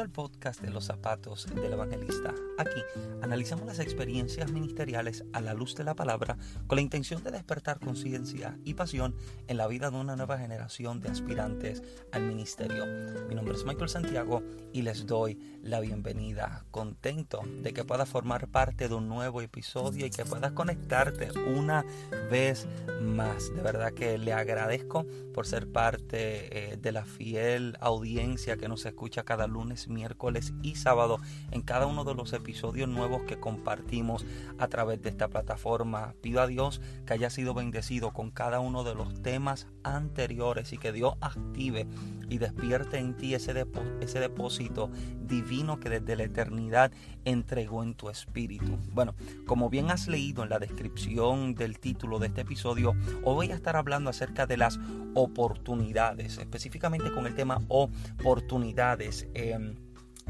Al podcast de los zapatos del evangelista. Aquí analizamos las experiencias ministeriales a la luz de la palabra con la intención de despertar conciencia y pasión en la vida de una nueva generación de aspirantes al ministerio. Mi nombre es Michael Santiago y les doy la bienvenida. Contento de que puedas formar parte de un nuevo episodio y que puedas conectarte una vez más. De verdad que le agradezco por ser parte eh, de la fiel audiencia que nos escucha cada lunes, miércoles y sábado en cada uno de los episodios nuevos que compartimos a través de esta plataforma. Pido a Dios que haya sido bendecido con cada uno de los temas anteriores y que Dios active y despierte en ti ese, ese depósito divino que desde la eternidad entregó en tu espíritu. Bueno, como bien has leído en la descripción del título de este episodio, hoy voy a estar hablando acerca de las oportunidades, específicamente con el tema oportunidades. Em,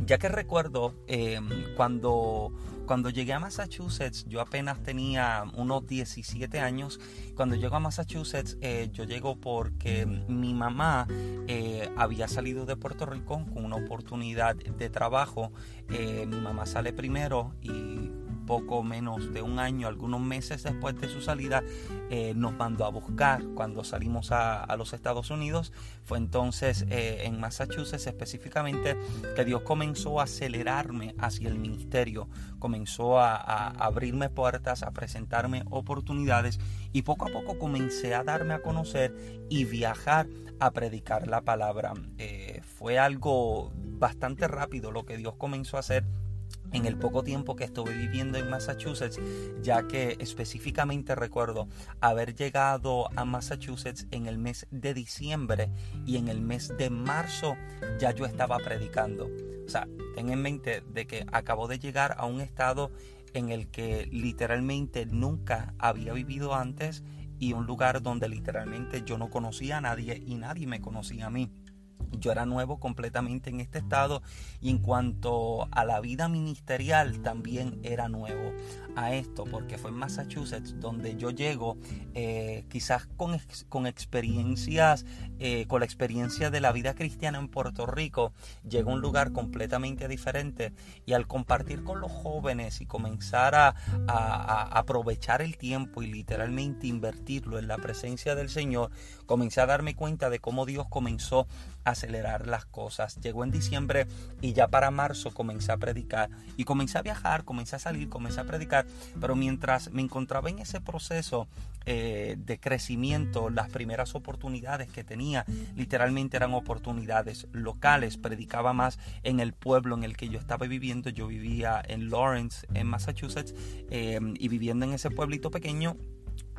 ya que recuerdo em, cuando, cuando llegué a Massachusetts, yo apenas tenía unos 17 años. Cuando llego a Massachusetts, eh, yo llego porque mi mamá eh, había salido de Puerto Rico con una oportunidad de trabajo. Eh, mi mamá sale primero y poco menos de un año, algunos meses después de su salida, eh, nos mandó a buscar cuando salimos a, los Estados Unidos. Fue entonces eh, en Massachusetts específicamente que Dios comenzó a acelerarme hacia el ministerio, comenzó a, abrirme puertas, a presentarme oportunidades y poco a poco comencé a darme a conocer y viajar a predicar la palabra. Eh, fue algo bastante rápido lo que Dios comenzó a hacer en el poco tiempo que estuve viviendo en Massachusetts, ya que específicamente recuerdo haber llegado a Massachusetts en el mes de diciembre y en el mes de marzo ya yo estaba predicando. O sea, ten en mente de que acabo de llegar a un estado en el que literalmente nunca había vivido antes y un lugar donde literalmente yo no conocía a nadie y nadie me conocía a mí. Yo era nuevo completamente en este estado y en cuanto a la vida ministerial también era nuevo a esto porque fue en Massachusetts donde yo llego eh, quizás con, con experiencias, eh, con la experiencia de la vida cristiana en Puerto Rico, llego a un lugar completamente diferente. Y al compartir con los jóvenes y comenzar a, a aprovechar el tiempo y literalmente invertirlo en la presencia del Señor, comencé a darme cuenta de cómo Dios comenzó acelerar las cosas. Llegó en diciembre y ya para marzo comencé a predicar. Y comencé a viajar, comencé a salir, comencé a predicar, pero mientras me encontraba en ese proceso eh, de crecimiento, las primeras oportunidades que tenía literalmente eran oportunidades locales, predicaba más en el pueblo en el que yo estaba viviendo, yo vivía en Lawrence, en Massachusetts, eh, y viviendo en ese pueblito pequeño,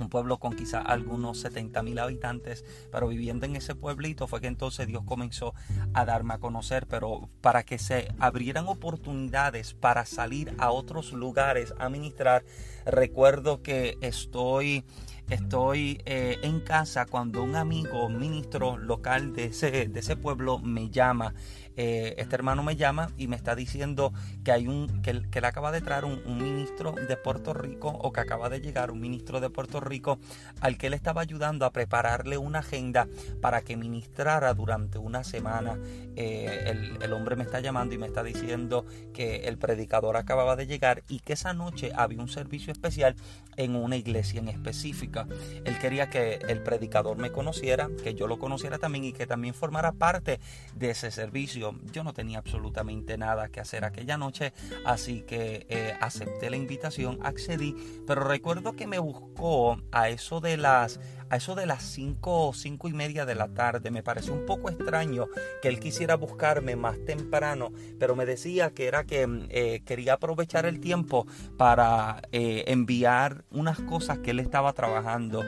un pueblo con quizá algunos 70 mil habitantes, pero viviendo en ese pueblito fue que entonces Dios comenzó a darme a conocer, pero para que se abrieran oportunidades para salir a otros lugares a ministrar, recuerdo que estoy estoy eh, en casa cuando un amigo ministro local de ese, de ese pueblo me llama eh, este hermano me llama y me está diciendo que hay un que, le acaba de traer un, ministro de Puerto Rico o que acaba de llegar un ministro de Puerto Rico al que él estaba ayudando a prepararle una agenda para que ministrara durante una semana. Eh, el, el hombre me está llamando y me está diciendo que el predicador acababa de llegar y que esa noche había un servicio especial en una iglesia en específica. Él quería que el predicador me conociera, que yo lo conociera también y que también formara parte de ese servicio. Yo no tenía absolutamente nada que hacer aquella noche, así que eh, acepté la invitación, accedí, pero recuerdo que me buscó a eso de las a eso de las 5 cinco y media de la tarde. Me pareció un poco extraño que él quisiera buscarme más temprano, pero me decía que era que eh, quería aprovechar el tiempo para eh, enviar unas cosas que él estaba trabajando.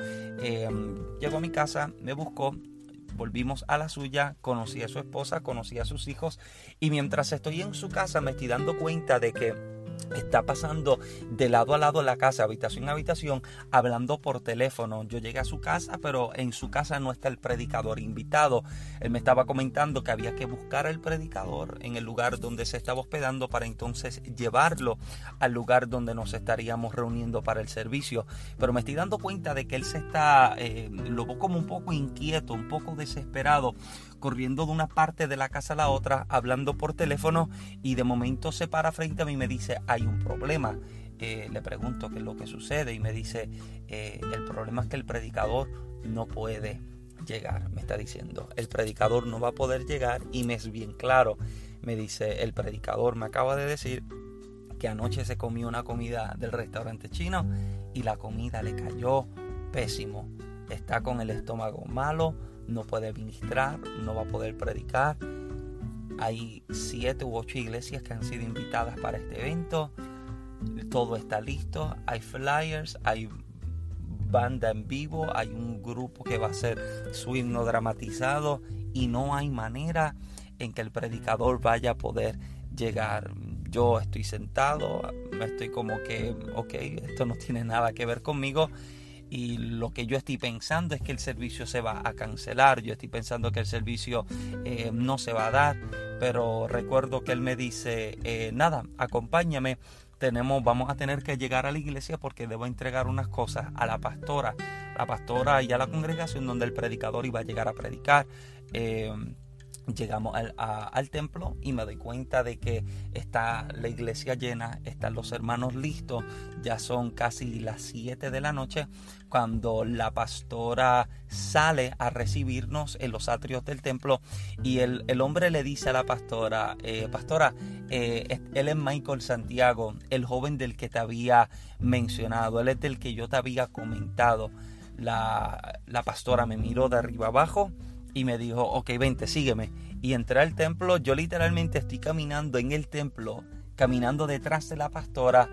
llegó a mi casa, me buscó, volvimos a la suya, conocí a su esposa, conocí a sus hijos y mientras estoy en su casa me estoy dando cuenta de que está pasando de lado a lado la casa, habitación a habitación, hablando por teléfono. Yo llegué a su casa, pero en su casa no está el predicador invitado. Él me estaba comentando que había que buscar al predicador en el lugar donde se estaba hospedando para entonces llevarlo al lugar donde nos estaríamos reuniendo para el servicio. Pero me estoy dando cuenta de que él se está, eh, lo veo como un poco inquieto, un poco desesperado, corriendo de una parte de la casa a la otra, hablando por teléfono y de momento se para frente a mí y me dice, hay un problema. Eh, le pregunto qué es lo que sucede y me dice, eh, el problema es que el predicador no puede llegar, me está diciendo. El predicador no va a poder llegar y me es bien claro. Me dice, el predicador me acaba de decir que anoche se comió una comida del restaurante chino y la comida le cayó pésimo. Está con el estómago malo, no puede ministrar, no va a poder predicar. Hay siete u ocho iglesias que han sido invitadas para este evento. Todo está listo. Hay flyers, hay banda en vivo, hay un grupo que va a hacer su himno dramatizado y no hay manera en que el predicador vaya a poder llegar. Yo estoy sentado, estoy como que, ok, esto no tiene nada que ver conmigo y lo que yo estoy pensando es que el servicio se va a cancelar, yo estoy pensando que el servicio eh, no se va a dar, pero recuerdo que él me dice, eh, nada, acompáñame, tenemos, vamos a tener que llegar a la iglesia porque debo entregar unas cosas a la pastora, la pastora y a la congregación donde el predicador iba a llegar a predicar. Eh, llegamos al, templo y me doy cuenta de que está la iglesia llena, están los hermanos listos, ya son casi las 7 de la noche cuando la pastora sale a recibirnos en los atrios del templo y el, hombre le dice a la pastora, eh, pastora, eh, él es Michael Santiago, el joven del que te había mencionado, él es del que yo te había comentado. La, la pastora me miró de arriba abajo y me dijo, ok, vente, sígueme. Y entré al templo, yo literalmente estoy caminando en el templo, caminando detrás de la pastora,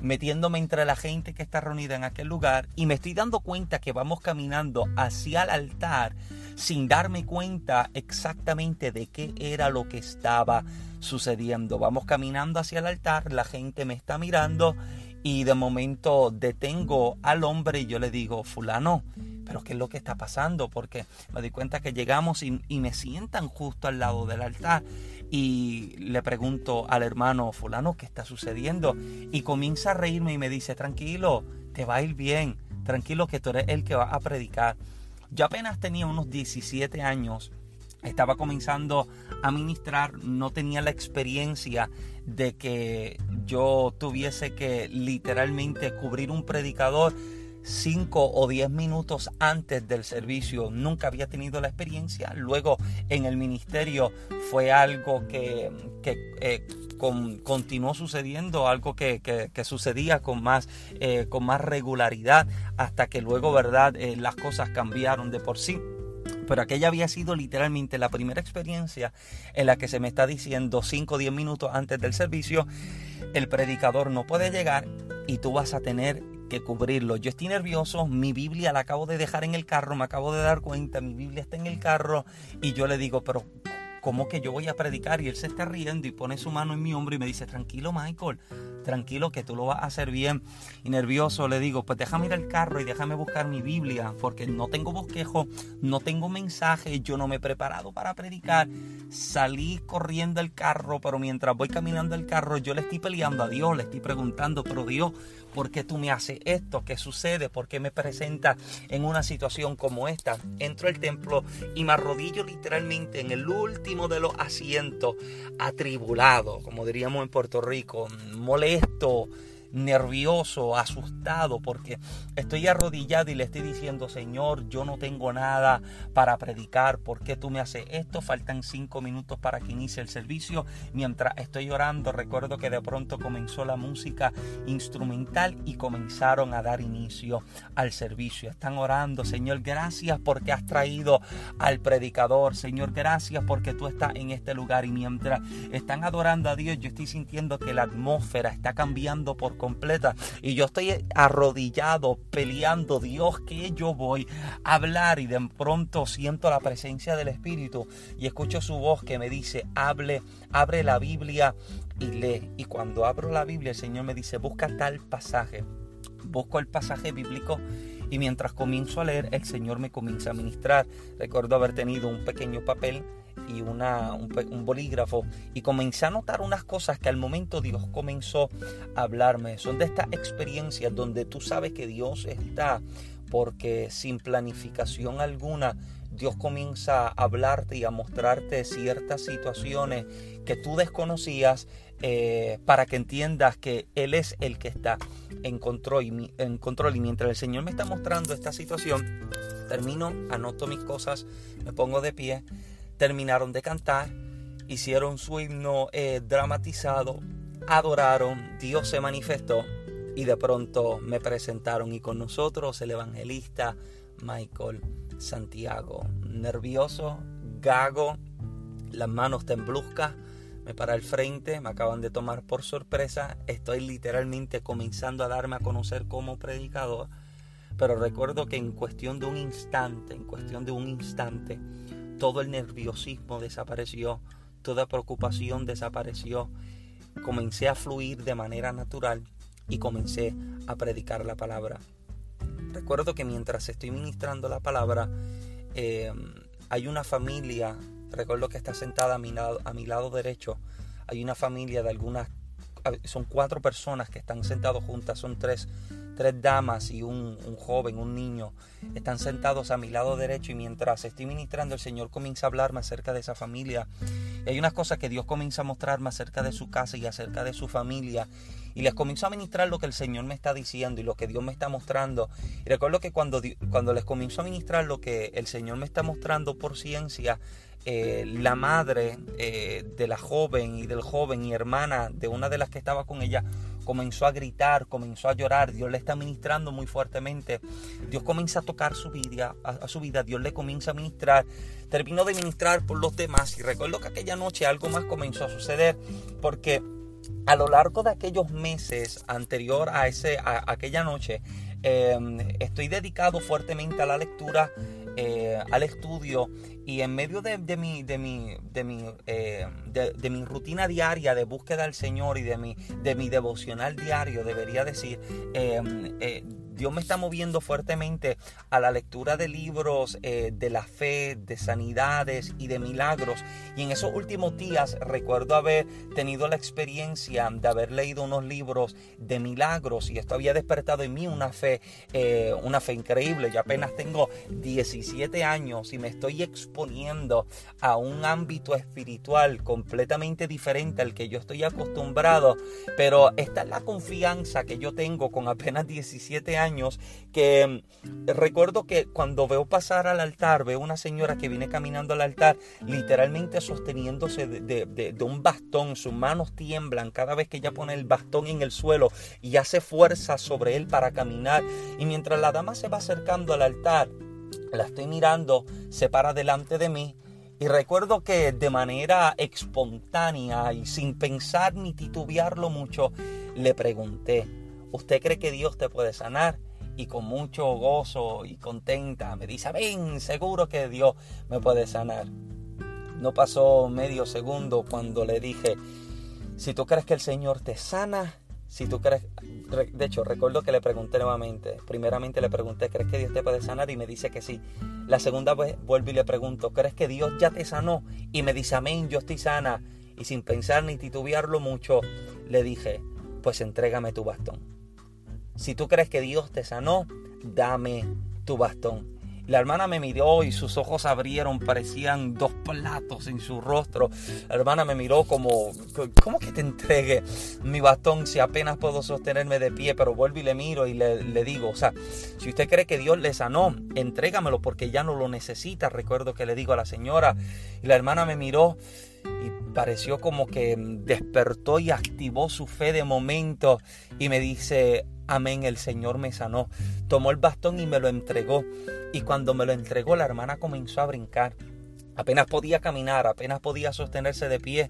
metiéndome entre la gente que está reunida en aquel lugar y me estoy dando cuenta que vamos caminando hacia el altar sin darme cuenta exactamente de qué era lo que estaba sucediendo. Vamos caminando hacia el altar, la gente me está mirando y de momento detengo al hombre y yo le digo, fulano, pero ¿qué es lo que está pasando? Porque me doy cuenta que llegamos y, me sientan justo al lado del altar y le pregunto al hermano fulano qué está sucediendo y comienza a reírme y me dice, tranquilo, te va a ir bien, tranquilo que tú eres el que va a predicar. Yo apenas tenía unos 17 años estaba comenzando a ministrar, no tenía la experiencia de que yo tuviese que literalmente cubrir un predicador 5 o 10 minutos antes del servicio. Nunca había tenido la experiencia. Luego en el ministerio fue algo que, eh, continuó sucediendo, algo que, sucedía con más, eh, con más regularidad hasta que luego, ¿verdad? Eh, las cosas cambiaron de por sí. Pero aquella había sido literalmente la primera experiencia en la que se me está diciendo 5 o 10 minutos antes del servicio, el predicador no puede llegar y tú vas a tener cubrirlo. Yo estoy nervioso, mi Biblia la acabo de dejar en el carro, me acabo de dar cuenta, mi Biblia está en el carro y yo le digo, pero ¿cómo que yo voy a predicar? Y él se está riendo y pone su mano en mi hombro y me dice, tranquilo Michael, tranquilo que tú lo vas a hacer bien. Y nervioso le digo, pues déjame ir al carro y déjame buscar mi Biblia, porque no tengo bosquejo, no tengo mensaje, yo no me he preparado para predicar. Salí corriendo al carro, pero mientras voy caminando el carro, yo le estoy peleando a Dios, le estoy preguntando, pero Dios, ¿por qué tú me haces esto? ¿Qué sucede? ¿Por qué me presenta en una situación como esta? Entro al templo y me arrodillo literalmente en el último de los asientos, atribulado, como diríamos en Puerto Rico, molesto esto nervioso, asustado, porque estoy arrodillado y le estoy diciendo, Señor, yo no tengo nada para predicar, ¿por qué tú me haces esto? Faltan cinco minutos para que inicie el servicio. Mientras estoy orando, recuerdo que de pronto comenzó la música instrumental y comenzaron a dar inicio al servicio. Están orando, Señor, gracias porque has traído al predicador, Señor, gracias porque tú estás en este lugar y mientras están adorando a Dios, yo estoy sintiendo que la atmósfera está cambiando por completa. Y yo estoy arrodillado, peleando, Dios, que yo voy a hablar. Y de pronto siento la presencia del Espíritu y escucho su voz que me dice, hable, abre la Biblia y lee. Y cuando abro la Biblia, el Señor me dice, busca tal pasaje. Busco el pasaje bíblico y mientras comienzo a leer, el Señor me comienza a ministrar. Recuerdo haber tenido un pequeño papel y una, un, bolígrafo y comencé a notar unas cosas que al momento Dios comenzó a hablarme. Son de estas experiencias donde tú sabes que Dios está porque sin planificación alguna Dios comienza a hablarte y a mostrarte ciertas situaciones que tú desconocías eh, para que entiendas que Él es el que está en en control. Y mientras el Señor me está mostrando esta situación, termino, anoto mis cosas, me pongo de pie, terminaron de cantar, hicieron su himno eh, dramatizado, adoraron, Dios se manifestó y de pronto me presentaron y con nosotros el evangelista Michael Santiago. Nervioso, gago, las manos tembluscas, me para al frente, me acaban de tomar por sorpresa, estoy literalmente comenzando a darme a conocer como predicador, pero recuerdo que en cuestión de un instante, en cuestión de un instante, todo el nerviosismo desapareció, toda preocupación desapareció, comencé a fluir de manera natural y comencé a predicar la palabra. Recuerdo que mientras estoy ministrando la palabra, em, hay una familia, recuerdo que está sentada a mi, lado, a mi lado derecho, hay una familia de algunas, son cuatro personas que están sentados juntas, son tres, tres damas y un, un, joven, un niño, están sentados a mi lado derecho y mientras estoy ministrando el Señor comienza a hablarme acerca de esa familia. Y hay unas cosas que Dios comienza a mostrarme acerca de su casa y acerca de su familia y les comienzo a ministrar lo que el Señor me está diciendo y lo que Dios me está mostrando. Y recuerdo que cuando, cuando les comienzo a ministrar lo que el Señor me está mostrando por ciencia, eh, la madre eh, de la joven y del joven y hermana de una de las que estaba con ella comenzó a gritar, comenzó a llorar, Dios le está ministrando muy fuertemente, Dios comienza a tocar su vida, a, su vida, Dios le comienza a ministrar, terminó de ministrar por los demás. Y recuerdo que aquella noche algo más comenzó a suceder porque a lo largo de aquellos meses anterior a, ese, a, aquella noche, em, estoy dedicado fuertemente a la lectura, eh, al estudio y en medio de, mi, de, mi, de, mi, eh, de, mi rutina diaria de búsqueda del Señor y de mi, de mi devocional diario, debería decir, em, eh, Dios me está moviendo fuertemente a la lectura de libros eh, de la fe, de sanidades y de milagros. Y en esos últimos días recuerdo haber tenido la experiencia de haber leído unos libros de milagros y esto había despertado en mí una fe, una fe increíble. Yo apenas tengo 17 años y me estoy exponiendo a un ámbito espiritual completamente diferente al que yo estoy acostumbrado. Pero esta es la confianza que yo tengo con apenas 17 años que mm, recuerdo que cuando veo pasar al altar, veo una señora que viene caminando al altar, literalmente sosteniéndose de, un bastón, sus manos tiemblan cada vez que ella pone el bastón en el suelo y hace fuerza sobre él para caminar. Y mientras la dama se va acercando al altar, la estoy mirando, se para delante de mí y recuerdo que de manera espontánea y sin pensar ni titubearlo mucho, le pregunté, ¿usted cree que Dios te puede sanar? Y con mucho gozo y contenta me dice, ven, seguro que Dios me puede sanar. No pasó medio segundo cuando le dije, si tú crees que el Señor te sana, si tú crees, de hecho, recuerdo que le pregunté nuevamente, primeramente le pregunté, ¿crees que Dios te puede sanar? Y me dice que sí. La segunda vez vuelvo y le pregunto, ¿crees que Dios ya te sanó? Y me dice, amén, yo estoy sana. Y sin pensar ni titubearlo mucho, le dije, pues entrégame tu bastón. Si tú crees que Dios te sanó, dame tu bastón. La hermana me miró y sus ojos abrieron, parecían dos platos en su rostro. La hermana me miró como, ¿cómo que te entregue mi bastón si apenas puedo sostenerme de pie? Pero vuelvo y le miro y le, digo, o sea, si usted cree que Dios le sanó, entrégamelo porque ya no lo necesita. Recuerdo que le digo a la señora y la hermana me miró y pareció como que despertó y activó su fe de momento y me dice, amén, el Señor me sanó. Tomó el bastón y me lo entregó. Y cuando me lo entregó, la hermana comenzó a brincar. Apenas podía caminar, apenas podía sostenerse de pie.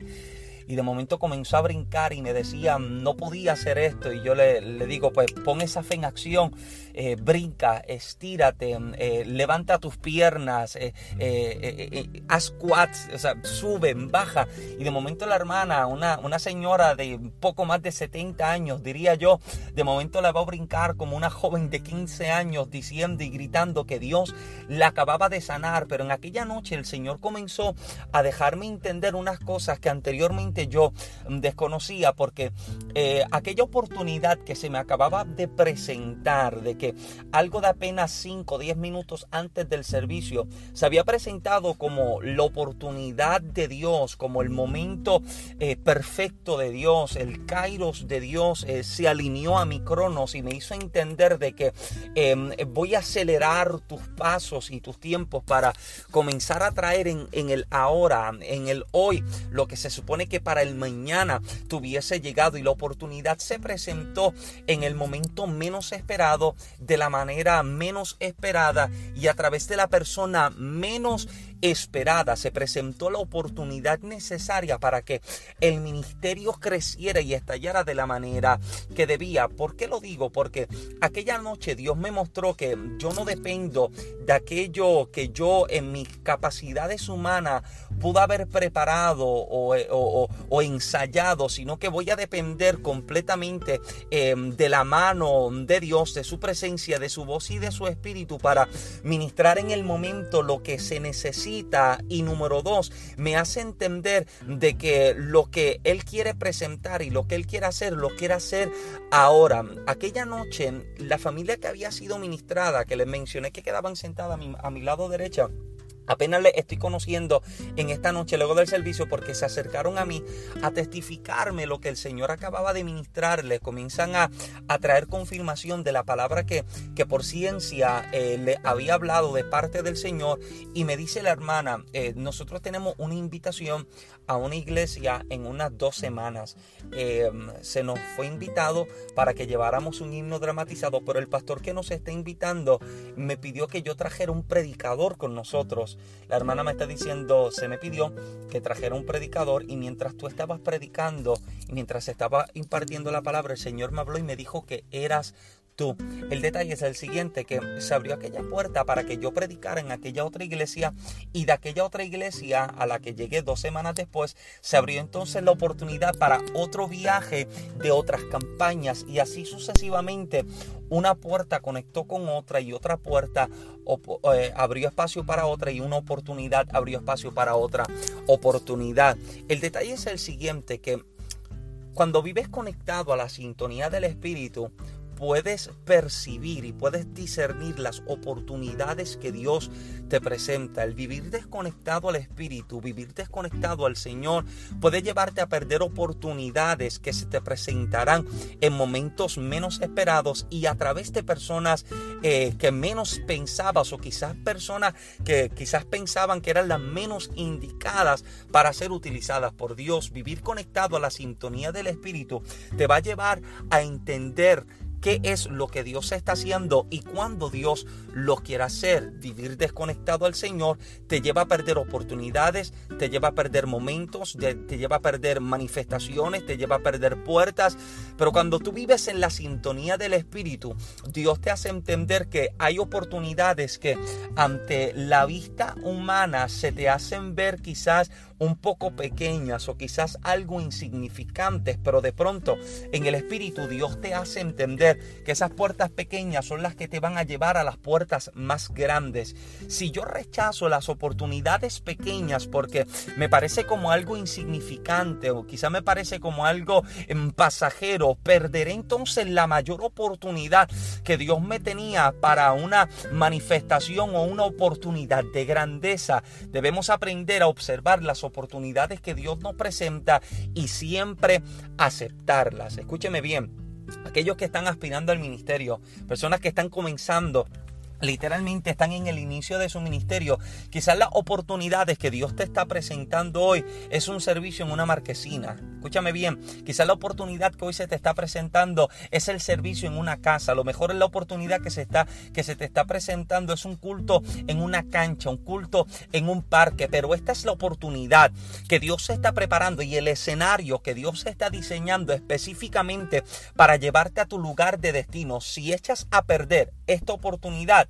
Y de momento comenzó a brincar y me decía, no podía hacer esto. Y yo le, digo, pues pon esa fe en acción, eh, brinca, estírate, eh, levanta tus piernas, eh, haz squats, o sea, sube, baja. Y de momento la hermana, una, una señora de poco más de 70 años, diría yo, de momento la va a brincar como una joven de 15 años diciendo y gritando que Dios la acababa de sanar. Pero en aquella noche el Señor comenzó a dejarme entender unas cosas que anteriormente yo mm, desconocía porque eh, aquella oportunidad que se me acababa de presentar, de que algo de apenas 5 o 10 minutos antes del servicio se había presentado como la oportunidad de Dios, como el momento eh, perfecto de Dios, el kairos de Dios eh, se alineó a mi cronos y me hizo entender de que em, voy a acelerar tus pasos y tus tiempos para comenzar a traer en, en el ahora, en el hoy, lo que se supone que para el mañana tuviese llegado y la oportunidad se presentó en el momento menos esperado, de la manera menos esperada y a través de la persona menos esperada, se presentó la oportunidad necesaria para que el ministerio creciera y estallara de la manera que debía. ¿Por qué lo digo? Porque aquella noche Dios me mostró que yo no dependo de aquello que yo en mis capacidades humanas pudo haber preparado o, ensayado, sino que voy a depender completamente em, de la mano de Dios, de su presencia, de su voz y de su espíritu para ministrar en el momento lo que se necesita y número dos, me hace entender de que lo que Él quiere presentar y lo que Él quiere hacer, lo quiere hacer ahora. Aquella noche, la familia que había sido ministrada, que les mencioné que quedaban sentadas a mi, a mi lado derecha, Apenas le estoy conociendo en esta noche luego del servicio porque se acercaron a mí a testificarme lo que el Señor acababa de ministrarles. Comienzan a, traer confirmación de la palabra que, que por ciencia eh, le había hablado de parte del Señor. Y me dice la hermana, eh, nosotros tenemos una invitación a una iglesia en unas dos semanas. Em, se nos fue invitado para que lleváramos un himno dramatizado, pero el pastor que nos está invitando me pidió que yo trajera un predicador con nosotros. La hermana me está diciendo, se me pidió que trajera un predicador y mientras tú estabas predicando y mientras estaba impartiendo la palabra, el Señor me habló y me dijo que eras El detalle es el siguiente, que se abrió aquella puerta para que yo predicara en aquella otra iglesia y de aquella otra iglesia a la que llegué dos semanas después, se abrió entonces la oportunidad para otro viaje de otras campañas y así sucesivamente. Una puerta conectó con otra y otra puerta eh, abrió espacio para otra y una oportunidad abrió espacio para otra oportunidad. El detalle es el siguiente, que cuando vives conectado a la sintonía del Espíritu, puedes percibir y puedes discernir las oportunidades que Dios te presenta. El vivir desconectado al Espíritu, vivir desconectado al Señor, puede llevarte a perder oportunidades que se te presentarán en momentos menos esperados y a través de personas eh, que menos pensabas o quizás personas que quizás pensaban que eran las menos indicadas para ser utilizadas por Dios. Vivir conectado a la sintonía del Espíritu te va a llevar a entender qué es lo que Dios está haciendo y cuando Dios lo quiere hacer. Vivir desconectado al Señor te lleva a perder oportunidades, te lleva a perder momentos, te lleva a perder manifestaciones, te lleva a perder puertas. Pero cuando tú vives en la sintonía del Espíritu, Dios te hace entender que hay oportunidades que ante la vista humana se te hacen ver quizás un poco pequeñas o quizás algo insignificantes, pero de pronto en el Espíritu Dios te hace entender que esas puertas pequeñas son las que te van a llevar a las puertas más grandes. Si yo rechazo las oportunidades pequeñas porque me parece como algo insignificante o quizás me parece como algo en pasajero, perderé entonces la mayor oportunidad que Dios me tenía para una manifestación o una oportunidad de grandeza. Debemos aprender a observar las oportunidades oportunidades que Dios nos presenta y siempre aceptarlas. Escúcheme bien, aquellos que están aspirando al ministerio, personas que están comenzando literalmente están en el inicio de su ministerio. Quizás las oportunidades que Dios te está presentando hoy es un servicio en una marquesina. Escúchame bien, quizás la oportunidad que hoy se te está presentando es el servicio en una casa. Lo mejor es la oportunidad que se, está, que se te está presentando es un culto en una cancha, un culto en un parque. Pero esta es la oportunidad que Dios se está preparando y el escenario que Dios está diseñando específicamente para llevarte a tu lugar de destino. Si echas a perder esta oportunidad,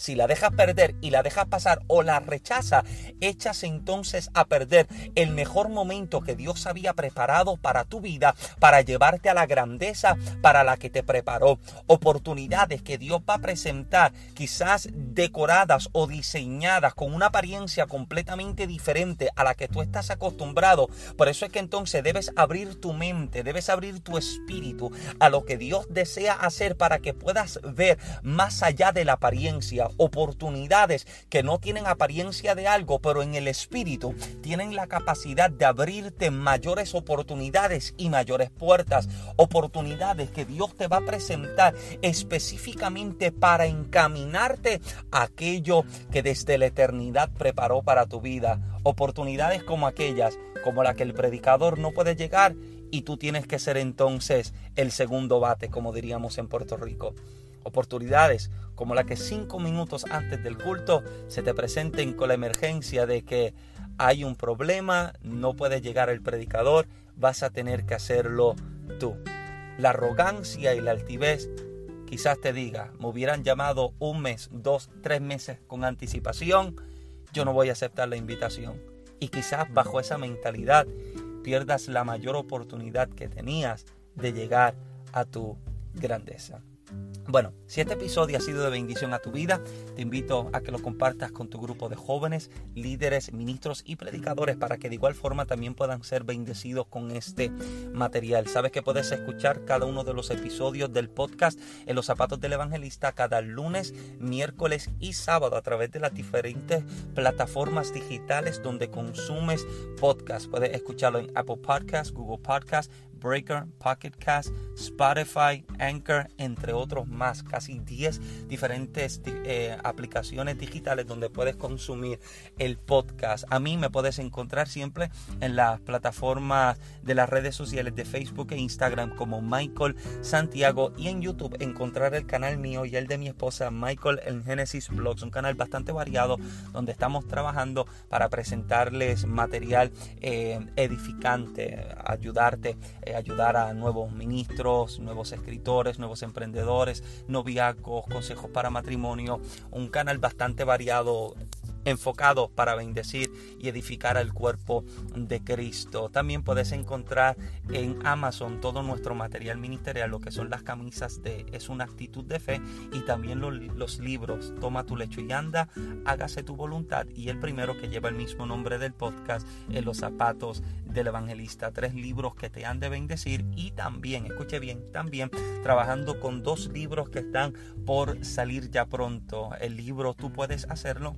si la dejas perder y la dejas pasar o la rechaza, echas entonces a perder el mejor momento que Dios había preparado para tu vida, para llevarte a la grandeza para la que te preparó. Oportunidades que Dios va a presentar, quizás decoradas o diseñadas con una apariencia completamente diferente a la que tú estás acostumbrado. Por eso es que entonces debes abrir tu mente, debes abrir tu espíritu a lo que Dios desea hacer para que puedas ver más allá de la apariencia oportunidades que no tienen apariencia de algo, pero en el espíritu tienen la capacidad de abrirte mayores oportunidades y mayores puertas. Oportunidades que Dios te va a presentar específicamente para encaminarte a aquello que desde la eternidad preparó para tu vida. Oportunidades como aquellas, como la que el predicador no puede llegar y tú tienes que ser entonces el segundo bate, como diríamos en Puerto Rico. Oportunidades como la que cinco minutos antes del culto se te presenten con la emergencia de que hay un problema, no puede llegar el predicador, vas a tener que hacerlo tú. La arrogancia y la altivez quizás te diga, me hubieran llamado un mes, dos, tres meses con anticipación, yo no voy a aceptar la invitación. Y quizás bajo esa mentalidad pierdas la mayor oportunidad que tenías de llegar a tu grandeza. Bueno, si este episodio ha sido de bendición a tu vida, te invito a que lo compartas con tu grupo de jóvenes, líderes, ministros y predicadores para que de igual forma también puedan ser bendecidos con este material. Sabes que puedes escuchar cada uno de los episodios del podcast en los zapatos del evangelista cada lunes, miércoles y sábado a través de las diferentes plataformas digitales donde consumes podcast. Puedes escucharlo en Apple Podcast, Google Podcast, Breaker, Pocket Cast, Spotify, Anchor, entre otros más. Casi 10 diferentes eh, aplicaciones digitales donde puedes consumir el podcast. A mí me puedes encontrar siempre en las plataformas de las redes sociales de Facebook e Instagram como Michael Santiago y en YouTube encontrar el canal mío y el de mi esposa Michael en Genesis Blogs, un canal bastante variado donde estamos trabajando para presentarles material eh, edificante, ayudarte ayudar a nuevos ministros, nuevos escritores, nuevos emprendedores, noviazgos, consejos para matrimonio, un canal bastante variado enfocado para bendecir y edificar al cuerpo de Cristo. También puedes encontrar en Amazon todo nuestro material ministerial, lo que son las camisas de Es una actitud de fe y también los, libros Toma tu lecho y anda, hágase tu voluntad y el primero que lleva el mismo nombre del podcast, en Los zapatos del evangelista. Tres libros que te han de bendecir y también, escuche bien, también trabajando con dos libros que están por salir ya pronto. El libro Tú puedes hacerlo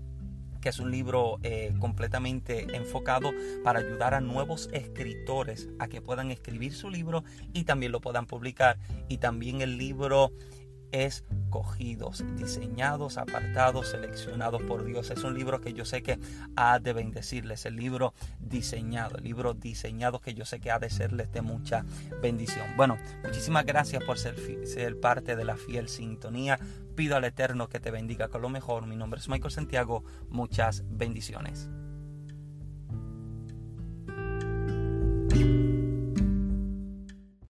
que es un libro eh, completamente enfocado para ayudar a nuevos escritores a que puedan escribir su libro y también lo puedan publicar. Y también el libro escogidos, diseñados, apartados, seleccionados por Dios. Es un libro que yo sé que ha de bendecirles, el libro diseñado, el libro diseñado que yo sé que ha de serles de mucha bendición. Bueno, muchísimas gracias por ser, ser parte de la fiel sintonía. Pido al Eterno que te bendiga con lo mejor. Mi nombre es Michael Santiago. Muchas bendiciones.